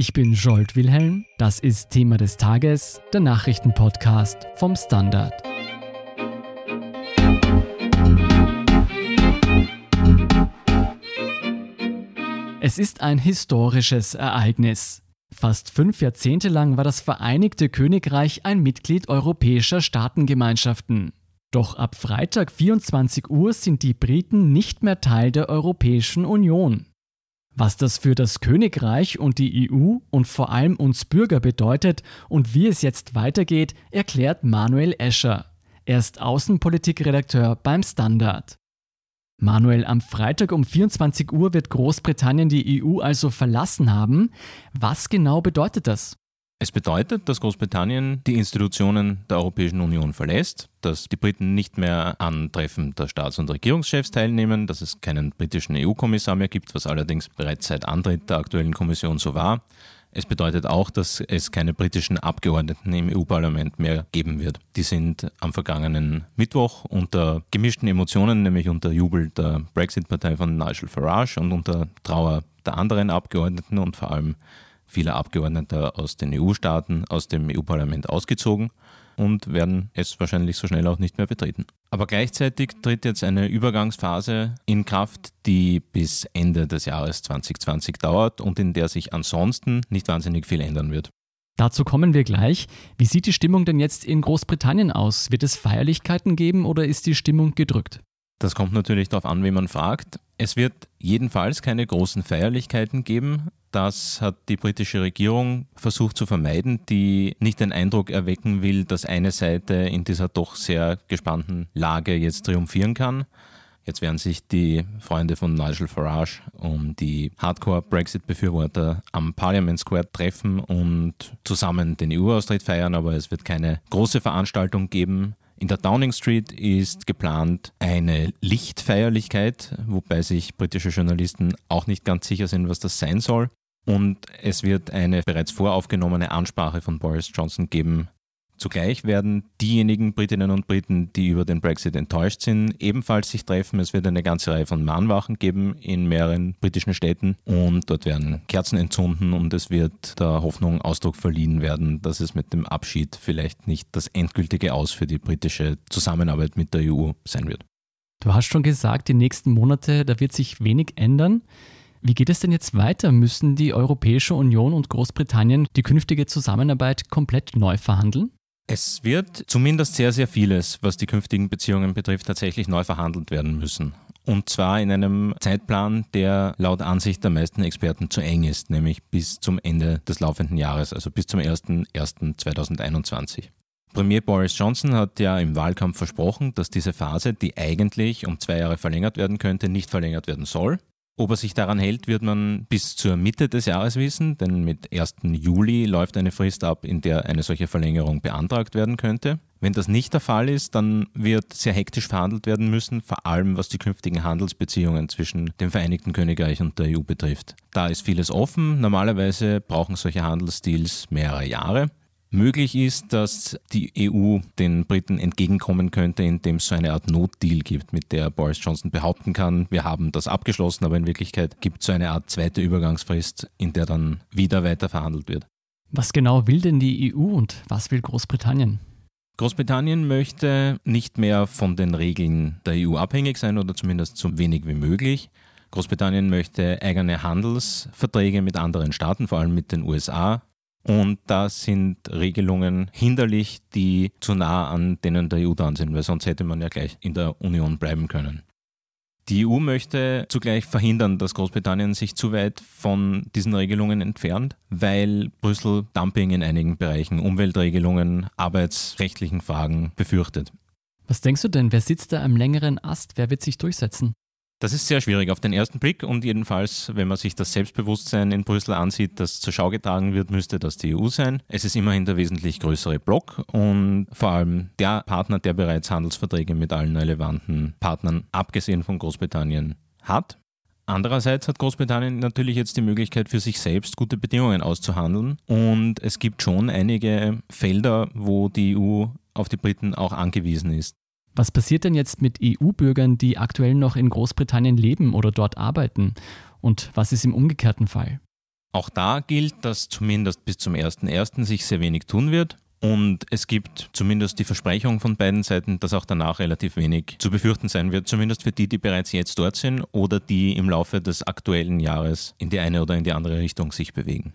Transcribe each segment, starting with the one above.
Ich bin Jolt Wilhelm, das ist Thema des Tages, der Nachrichtenpodcast vom Standard. Es ist ein historisches Ereignis. Fast fünf Jahrzehnte lang war das Vereinigte Königreich ein Mitglied europäischer Staatengemeinschaften. Doch ab Freitag 24 Uhr sind die Briten nicht mehr Teil der Europäischen Union. Was das für das Königreich und die EU und vor allem uns Bürger bedeutet und wie es jetzt weitergeht, erklärt Manuel Escher. Er ist Außenpolitikredakteur beim Standard. Manuel, am Freitag um 24 Uhr wird Großbritannien die EU also verlassen haben. Was genau bedeutet das? Es bedeutet, dass Großbritannien die Institutionen der Europäischen Union verlässt, dass die Briten nicht mehr an Treffen der Staats- und Regierungschefs teilnehmen, dass es keinen britischen EU-Kommissar mehr gibt, was allerdings bereits seit Antritt der aktuellen Kommission so war. Es bedeutet auch, dass es keine britischen Abgeordneten im EU-Parlament mehr geben wird. Die sind am vergangenen Mittwoch unter gemischten Emotionen, nämlich unter Jubel der Brexit-Partei von Nigel Farage und unter Trauer der anderen Abgeordneten und vor allem viele Abgeordnete aus den EU-Staaten, aus dem EU-Parlament ausgezogen und werden es wahrscheinlich so schnell auch nicht mehr betreten. Aber gleichzeitig tritt jetzt eine Übergangsphase in Kraft, die bis Ende des Jahres 2020 dauert und in der sich ansonsten nicht wahnsinnig viel ändern wird. Dazu kommen wir gleich. Wie sieht die Stimmung denn jetzt in Großbritannien aus? Wird es Feierlichkeiten geben oder ist die Stimmung gedrückt? Das kommt natürlich darauf an, wie man fragt. Es wird jedenfalls keine großen Feierlichkeiten geben. Das hat die britische Regierung versucht zu vermeiden, die nicht den Eindruck erwecken will, dass eine Seite in dieser doch sehr gespannten Lage jetzt triumphieren kann. Jetzt werden sich die Freunde von Nigel Farage und die Hardcore-Brexit-Befürworter am Parliament Square treffen und zusammen den EU-Austritt feiern, aber es wird keine große Veranstaltung geben. In der Downing Street ist geplant eine Lichtfeierlichkeit, wobei sich britische Journalisten auch nicht ganz sicher sind, was das sein soll. Und es wird eine bereits voraufgenommene Ansprache von Boris Johnson geben, Zugleich werden diejenigen Britinnen und Briten, die über den Brexit enttäuscht sind, ebenfalls sich treffen. Es wird eine ganze Reihe von Mahnwachen geben in mehreren britischen Städten und dort werden Kerzen entzünden und es wird der Hoffnung Ausdruck verliehen werden, dass es mit dem Abschied vielleicht nicht das endgültige Aus für die britische Zusammenarbeit mit der EU sein wird. Du hast schon gesagt, die nächsten Monate, da wird sich wenig ändern. Wie geht es denn jetzt weiter? Müssen die Europäische Union und Großbritannien die künftige Zusammenarbeit komplett neu verhandeln? Es wird zumindest sehr, sehr vieles, was die künftigen Beziehungen betrifft, tatsächlich neu verhandelt werden müssen. Und zwar in einem Zeitplan, der laut Ansicht der meisten Experten zu eng ist, nämlich bis zum Ende des laufenden Jahres, also bis zum 01.01.2021. Premier Boris Johnson hat ja im Wahlkampf versprochen, dass diese Phase, die eigentlich um zwei Jahre verlängert werden könnte, nicht verlängert werden soll. Ob er sich daran hält, wird man bis zur Mitte des Jahres wissen, denn mit 1. Juli läuft eine Frist ab, in der eine solche Verlängerung beantragt werden könnte. Wenn das nicht der Fall ist, dann wird sehr hektisch verhandelt werden müssen, vor allem was die künftigen Handelsbeziehungen zwischen dem Vereinigten Königreich und der EU betrifft. Da ist vieles offen. Normalerweise brauchen solche Handelsdeals mehrere Jahre. Möglich ist, dass die EU den Briten entgegenkommen könnte, indem es so eine Art Notdeal gibt, mit der Boris Johnson behaupten kann, wir haben das abgeschlossen, aber in Wirklichkeit gibt es so eine Art zweite Übergangsfrist, in der dann wieder weiter verhandelt wird. Was genau will denn die EU und was will Großbritannien? Großbritannien möchte nicht mehr von den Regeln der EU abhängig sein oder zumindest so wenig wie möglich. Großbritannien möchte eigene Handelsverträge mit anderen Staaten, vor allem mit den USA, und da sind Regelungen hinderlich, die zu nah an denen der EU dran sind, weil sonst hätte man ja gleich in der Union bleiben können. Die EU möchte zugleich verhindern, dass Großbritannien sich zu weit von diesen Regelungen entfernt, weil Brüssel Dumping in einigen Bereichen, Umweltregelungen, arbeitsrechtlichen Fragen befürchtet. Was denkst du denn, wer sitzt da am längeren Ast? Wer wird sich durchsetzen? Das ist sehr schwierig auf den ersten Blick und jedenfalls, wenn man sich das Selbstbewusstsein in Brüssel ansieht, das zur Schau getragen wird, müsste das die EU sein. Es ist immerhin der wesentlich größere Block und vor allem der Partner, der bereits Handelsverträge mit allen relevanten Partnern, abgesehen von Großbritannien, hat. Andererseits hat Großbritannien natürlich jetzt die Möglichkeit für sich selbst gute Bedingungen auszuhandeln und es gibt schon einige Felder, wo die EU auf die Briten auch angewiesen ist. Was passiert denn jetzt mit EU-Bürgern, die aktuell noch in Großbritannien leben oder dort arbeiten? Und was ist im umgekehrten Fall? Auch da gilt, dass zumindest bis zum 1.1. sich sehr wenig tun wird. Und es gibt zumindest die Versprechung von beiden Seiten, dass auch danach relativ wenig zu befürchten sein wird, zumindest für die, die bereits jetzt dort sind oder die im Laufe des aktuellen Jahres in die eine oder in die andere Richtung sich bewegen.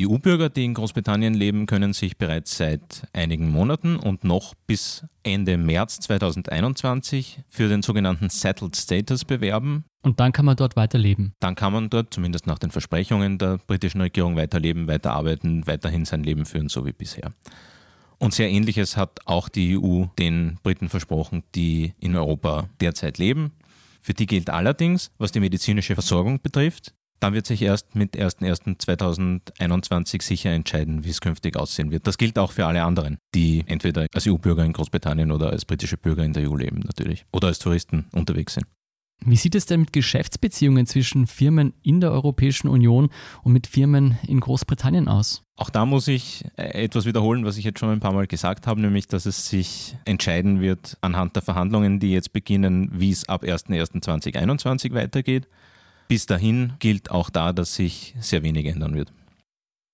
EU-Bürger, die in Großbritannien leben, können sich bereits seit einigen Monaten und noch bis Ende März 2021 für den sogenannten Settled Status bewerben. Und dann kann man dort weiterleben. Dann kann man dort, zumindest nach den Versprechungen der britischen Regierung, weiterleben, weiterarbeiten, weiterhin sein Leben führen, so wie bisher. Und sehr ähnliches hat auch die EU den Briten versprochen, die in Europa derzeit leben. Für die gilt allerdings, was die medizinische Versorgung betrifft, dann wird sich erst mit 01.01.2021 sicher entscheiden, wie es künftig aussehen wird. Das gilt auch für alle anderen, die entweder als EU-Bürger in Großbritannien oder als britische Bürger in der EU leben natürlich oder als Touristen unterwegs sind. Wie sieht es denn mit Geschäftsbeziehungen zwischen Firmen in der Europäischen Union und mit Firmen in Großbritannien aus? Auch da muss ich äh, etwas wiederholen, was ich jetzt schon ein paar Mal gesagt habe, nämlich dass es sich entscheiden wird anhand der Verhandlungen, die jetzt beginnen, wie es ab 01.01.2021 weitergeht. Bis dahin gilt auch da, dass sich sehr wenig ändern wird.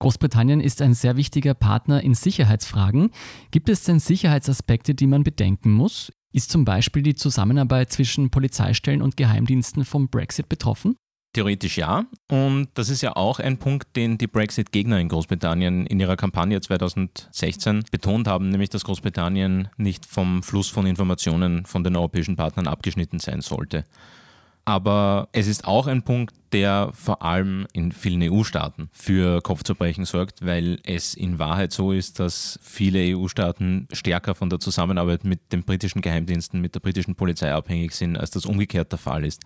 Großbritannien ist ein sehr wichtiger Partner in Sicherheitsfragen. Gibt es denn Sicherheitsaspekte, die man bedenken muss? Ist zum Beispiel die Zusammenarbeit zwischen Polizeistellen und Geheimdiensten vom Brexit betroffen? Theoretisch ja. Und das ist ja auch ein Punkt, den die Brexit-Gegner in Großbritannien in ihrer Kampagne 2016 betont haben, nämlich dass Großbritannien nicht vom Fluss von Informationen von den europäischen Partnern abgeschnitten sein sollte. Aber es ist auch ein Punkt, der vor allem in vielen EU-Staaten für Kopfzerbrechen sorgt, weil es in Wahrheit so ist, dass viele EU-Staaten stärker von der Zusammenarbeit mit den britischen Geheimdiensten, mit der britischen Polizei abhängig sind, als das umgekehrt der Fall ist.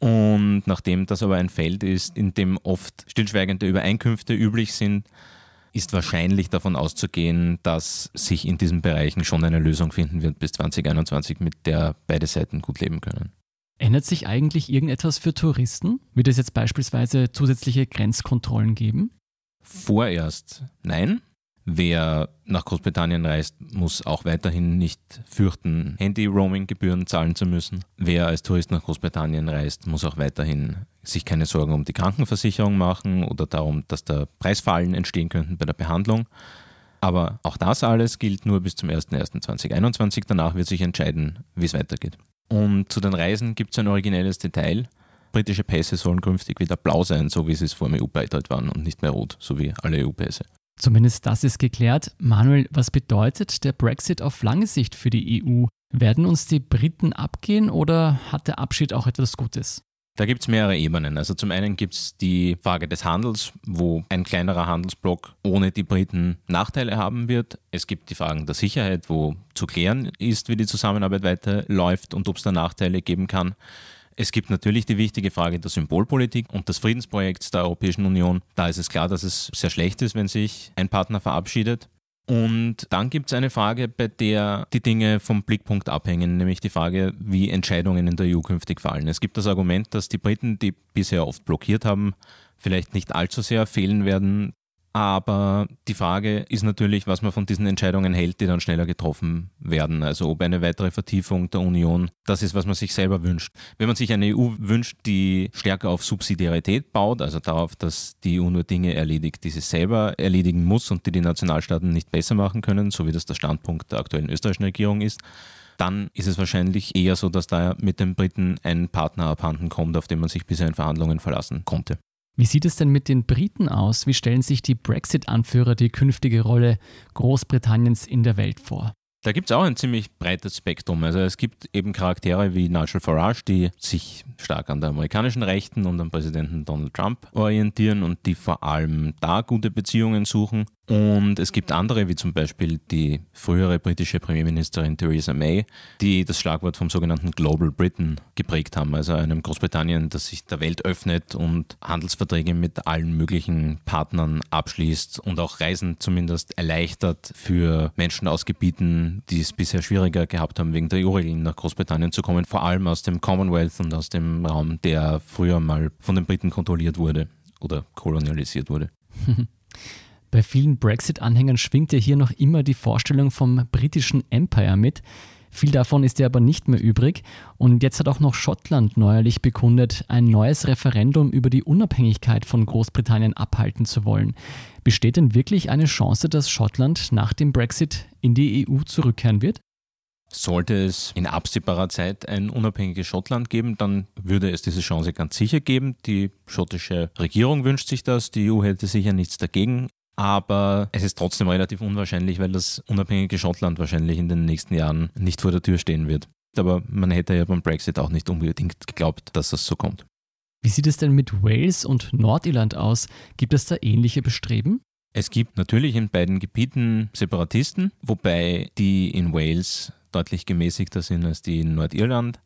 Und nachdem das aber ein Feld ist, in dem oft stillschweigende Übereinkünfte üblich sind, ist wahrscheinlich davon auszugehen, dass sich in diesen Bereichen schon eine Lösung finden wird bis 2021, mit der beide Seiten gut leben können. Ändert sich eigentlich irgendetwas für Touristen? Wird es jetzt beispielsweise zusätzliche Grenzkontrollen geben? Vorerst nein. Wer nach Großbritannien reist, muss auch weiterhin nicht fürchten, Handy-Roaming-Gebühren zahlen zu müssen. Wer als Tourist nach Großbritannien reist, muss auch weiterhin sich keine Sorgen um die Krankenversicherung machen oder darum, dass da Preisfallen entstehen könnten bei der Behandlung. Aber auch das alles gilt nur bis zum 01.01.2021. Danach wird sich entscheiden, wie es weitergeht. Und zu den Reisen gibt es ein originelles Detail. Britische Pässe sollen künftig wieder blau sein, so wie sie es vor dem EU-Beitritt waren und nicht mehr rot, so wie alle EU-Pässe. Zumindest das ist geklärt. Manuel, was bedeutet der Brexit auf lange Sicht für die EU? Werden uns die Briten abgehen oder hat der Abschied auch etwas Gutes? Da gibt es mehrere Ebenen. Also zum einen gibt es die Frage des Handels, wo ein kleinerer Handelsblock ohne die Briten Nachteile haben wird. Es gibt die Fragen der Sicherheit, wo zu klären ist, wie die Zusammenarbeit weiterläuft und ob es da Nachteile geben kann. Es gibt natürlich die wichtige Frage der Symbolpolitik und des Friedensprojekts der Europäischen Union. Da ist es klar, dass es sehr schlecht ist, wenn sich ein Partner verabschiedet. Und dann gibt es eine Frage, bei der die Dinge vom Blickpunkt abhängen, nämlich die Frage, wie Entscheidungen in der EU künftig fallen. Es gibt das Argument, dass die Briten, die bisher oft blockiert haben, vielleicht nicht allzu sehr fehlen werden. Aber die Frage ist natürlich, was man von diesen Entscheidungen hält, die dann schneller getroffen werden. Also ob eine weitere Vertiefung der Union das ist, was man sich selber wünscht. Wenn man sich eine EU wünscht, die stärker auf Subsidiarität baut, also darauf, dass die EU nur Dinge erledigt, die sie selber erledigen muss und die die Nationalstaaten nicht besser machen können, so wie das der Standpunkt der aktuellen österreichischen Regierung ist, dann ist es wahrscheinlich eher so, dass da mit den Briten ein Partner abhanden kommt, auf den man sich bisher in Verhandlungen verlassen konnte. Wie sieht es denn mit den Briten aus? Wie stellen sich die Brexit-Anführer die künftige Rolle Großbritanniens in der Welt vor? Da gibt es auch ein ziemlich breites Spektrum. Also es gibt eben Charaktere wie Nigel Farage, die sich stark an der amerikanischen Rechten und am Präsidenten Donald Trump orientieren und die vor allem da gute Beziehungen suchen. Und es gibt andere, wie zum Beispiel die frühere britische Premierministerin Theresa May, die das Schlagwort vom sogenannten Global Britain geprägt haben, also einem Großbritannien, das sich der Welt öffnet und Handelsverträge mit allen möglichen Partnern abschließt und auch Reisen zumindest erleichtert für Menschen aus Gebieten, die es bisher schwieriger gehabt haben, wegen der EU-Regeln nach Großbritannien zu kommen, vor allem aus dem Commonwealth und aus dem Raum, der früher mal von den Briten kontrolliert wurde oder kolonialisiert wurde. Bei vielen Brexit-Anhängern schwingt ja hier noch immer die Vorstellung vom britischen Empire mit. Viel davon ist ja aber nicht mehr übrig. Und jetzt hat auch noch Schottland neuerlich bekundet, ein neues Referendum über die Unabhängigkeit von Großbritannien abhalten zu wollen. Besteht denn wirklich eine Chance, dass Schottland nach dem Brexit in die EU zurückkehren wird? Sollte es in absehbarer Zeit ein unabhängiges Schottland geben, dann würde es diese Chance ganz sicher geben. Die schottische Regierung wünscht sich das, die EU hätte sicher nichts dagegen. Aber es ist trotzdem relativ unwahrscheinlich, weil das unabhängige Schottland wahrscheinlich in den nächsten Jahren nicht vor der Tür stehen wird. Aber man hätte ja beim Brexit auch nicht unbedingt geglaubt, dass das so kommt. Wie sieht es denn mit Wales und Nordirland aus? Gibt es da ähnliche Bestreben? Es gibt natürlich in beiden Gebieten Separatisten, wobei die in Wales deutlich gemäßigter sind als die in Nordirland.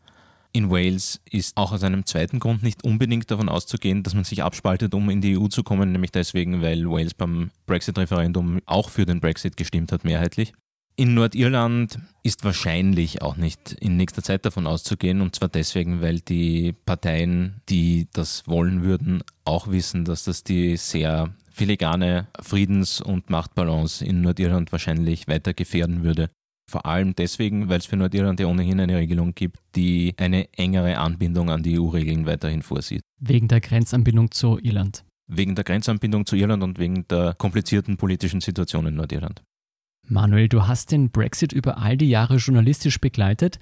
In Wales ist auch aus einem zweiten Grund nicht unbedingt davon auszugehen, dass man sich abspaltet, um in die EU zu kommen, nämlich deswegen, weil Wales beim Brexit-Referendum auch für den Brexit gestimmt hat, mehrheitlich. In Nordirland ist wahrscheinlich auch nicht in nächster Zeit davon auszugehen, und zwar deswegen, weil die Parteien, die das wollen würden, auch wissen, dass das die sehr filigrane Friedens- und Machtbalance in Nordirland wahrscheinlich weiter gefährden würde. Vor allem deswegen, weil es für Nordirland ja ohnehin eine Regelung gibt, die eine engere Anbindung an die EU-Regeln weiterhin vorsieht. Wegen der Grenzanbindung zu Irland. Wegen der Grenzanbindung zu Irland und wegen der komplizierten politischen Situation in Nordirland. Manuel, du hast den Brexit über all die Jahre journalistisch begleitet.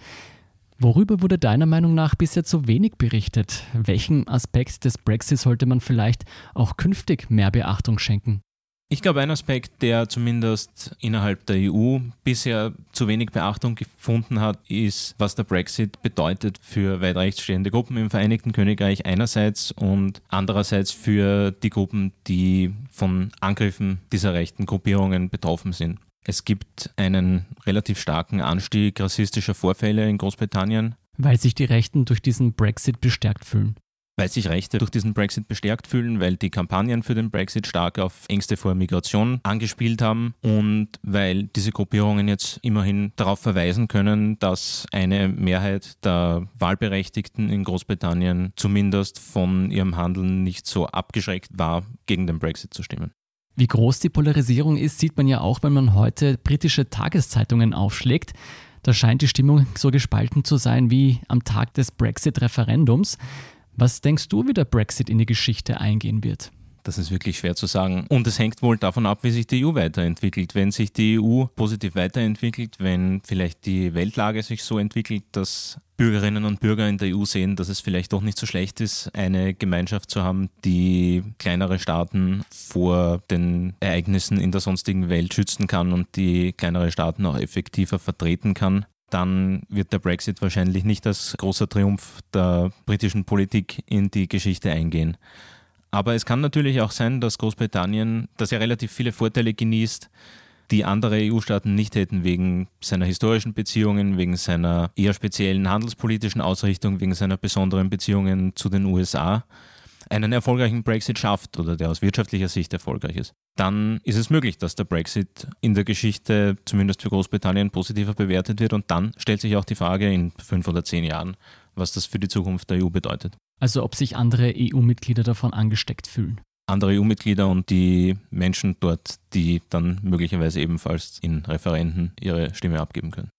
Worüber wurde deiner Meinung nach bisher zu wenig berichtet? Welchen Aspekt des Brexit sollte man vielleicht auch künftig mehr Beachtung schenken? Ich glaube, ein Aspekt, der zumindest innerhalb der EU bisher zu wenig Beachtung gefunden hat, ist, was der Brexit bedeutet für weit rechtsstehende Gruppen im Vereinigten Königreich einerseits und andererseits für die Gruppen, die von Angriffen dieser rechten Gruppierungen betroffen sind. Es gibt einen relativ starken Anstieg rassistischer Vorfälle in Großbritannien. Weil sich die Rechten durch diesen Brexit bestärkt fühlen weil sich Rechte durch diesen Brexit bestärkt fühlen, weil die Kampagnen für den Brexit stark auf Ängste vor Migration angespielt haben und weil diese Gruppierungen jetzt immerhin darauf verweisen können, dass eine Mehrheit der Wahlberechtigten in Großbritannien zumindest von ihrem Handeln nicht so abgeschreckt war, gegen den Brexit zu stimmen. Wie groß die Polarisierung ist, sieht man ja auch, wenn man heute britische Tageszeitungen aufschlägt. Da scheint die Stimmung so gespalten zu sein wie am Tag des Brexit-Referendums. Was denkst du, wie der Brexit in die Geschichte eingehen wird? Das ist wirklich schwer zu sagen. Und es hängt wohl davon ab, wie sich die EU weiterentwickelt. Wenn sich die EU positiv weiterentwickelt, wenn vielleicht die Weltlage sich so entwickelt, dass Bürgerinnen und Bürger in der EU sehen, dass es vielleicht doch nicht so schlecht ist, eine Gemeinschaft zu haben, die kleinere Staaten vor den Ereignissen in der sonstigen Welt schützen kann und die kleinere Staaten auch effektiver vertreten kann, dann wird der Brexit wahrscheinlich nicht als großer Triumph der britischen Politik in die Geschichte eingehen. Aber es kann natürlich auch sein, dass Großbritannien, das ja relativ viele Vorteile genießt, die andere EU-Staaten nicht hätten wegen seiner historischen Beziehungen, wegen seiner eher speziellen handelspolitischen Ausrichtung, wegen seiner besonderen Beziehungen zu den USA, einen erfolgreichen Brexit schafft oder der aus wirtschaftlicher Sicht erfolgreich ist, dann ist es möglich, dass der Brexit in der Geschichte zumindest für Großbritannien positiver bewertet wird und dann stellt sich auch die Frage in fünf oder zehn Jahren, was das für die Zukunft der EU bedeutet. Also ob sich andere EU-Mitglieder davon angesteckt fühlen. Andere EU-Mitglieder und die Menschen dort, die dann möglicherweise ebenfalls in Referenden ihre Stimme abgeben können.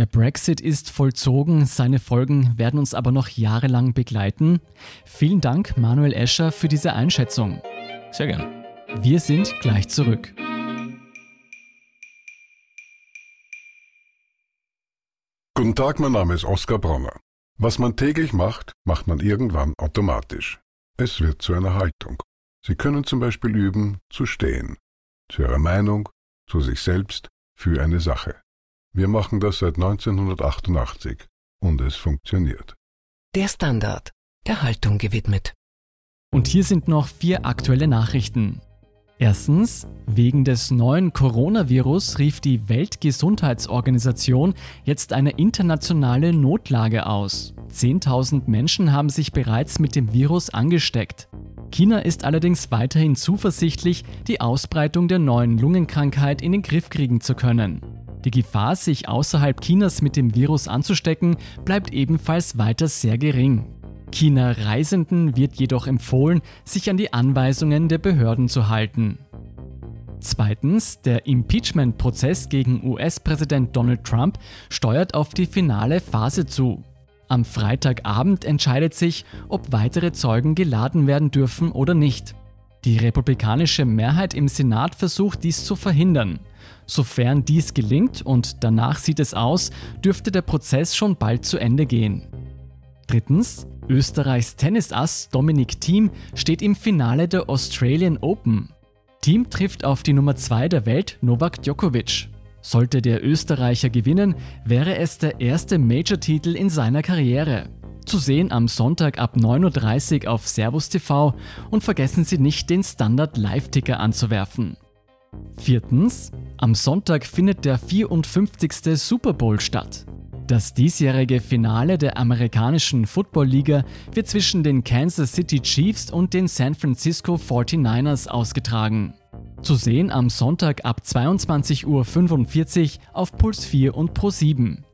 Der Brexit ist vollzogen, seine Folgen werden uns aber noch jahrelang begleiten. Vielen Dank, Manuel Escher, für diese Einschätzung. Sehr gern. Wir sind gleich zurück. Guten Tag, mein Name ist Oskar Bronner. Was man täglich macht, macht man irgendwann automatisch. Es wird zu einer Haltung. Sie können zum Beispiel üben, zu stehen. Zu Ihrer Meinung, zu sich selbst, für eine Sache. Wir machen das seit 1988 und es funktioniert. Der Standard, der Haltung gewidmet. Und hier sind noch vier aktuelle Nachrichten. Erstens, wegen des neuen Coronavirus rief die Weltgesundheitsorganisation jetzt eine internationale Notlage aus. 10.000 Menschen haben sich bereits mit dem Virus angesteckt. China ist allerdings weiterhin zuversichtlich, die Ausbreitung der neuen Lungenkrankheit in den Griff kriegen zu können. Die Gefahr, sich außerhalb Chinas mit dem Virus anzustecken, bleibt ebenfalls weiter sehr gering. China-Reisenden wird jedoch empfohlen, sich an die Anweisungen der Behörden zu halten. Zweitens, der Impeachment-Prozess gegen US-Präsident Donald Trump steuert auf die finale Phase zu. Am Freitagabend entscheidet sich, ob weitere Zeugen geladen werden dürfen oder nicht. Die republikanische Mehrheit im Senat versucht dies zu verhindern. Sofern dies gelingt und danach sieht es aus, dürfte der Prozess schon bald zu Ende gehen. Drittens, Österreichs Tennisass Dominik Thiem steht im Finale der Australian Open. Thiem trifft auf die Nummer 2 der Welt Novak Djokovic. Sollte der Österreicher gewinnen, wäre es der erste Major-Titel in seiner Karriere. Zu sehen am Sonntag ab 9.30 Uhr auf Servus TV und vergessen Sie nicht, den Standard Live-Ticker anzuwerfen. Viertens, am Sonntag findet der 54. Super Bowl statt. Das diesjährige Finale der amerikanischen Football-Liga wird zwischen den Kansas City Chiefs und den San Francisco 49ers ausgetragen. Zu sehen am Sonntag ab 22.45 Uhr auf Puls 4 und Pro 7.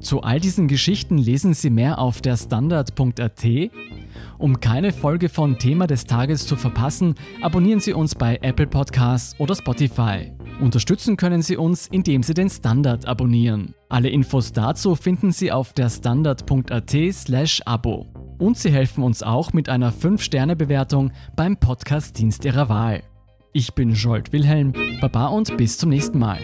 Zu all diesen Geschichten lesen Sie mehr auf der Standard.at. Um keine Folge von Thema des Tages zu verpassen, abonnieren Sie uns bei Apple Podcasts oder Spotify. Unterstützen können Sie uns, indem Sie den Standard abonnieren. Alle Infos dazu finden Sie auf der Standard.at/abo. Und Sie helfen uns auch mit einer 5-Sterne-Bewertung beim Podcast-Dienst Ihrer Wahl. Ich bin Jolt Wilhelm, Baba und bis zum nächsten Mal.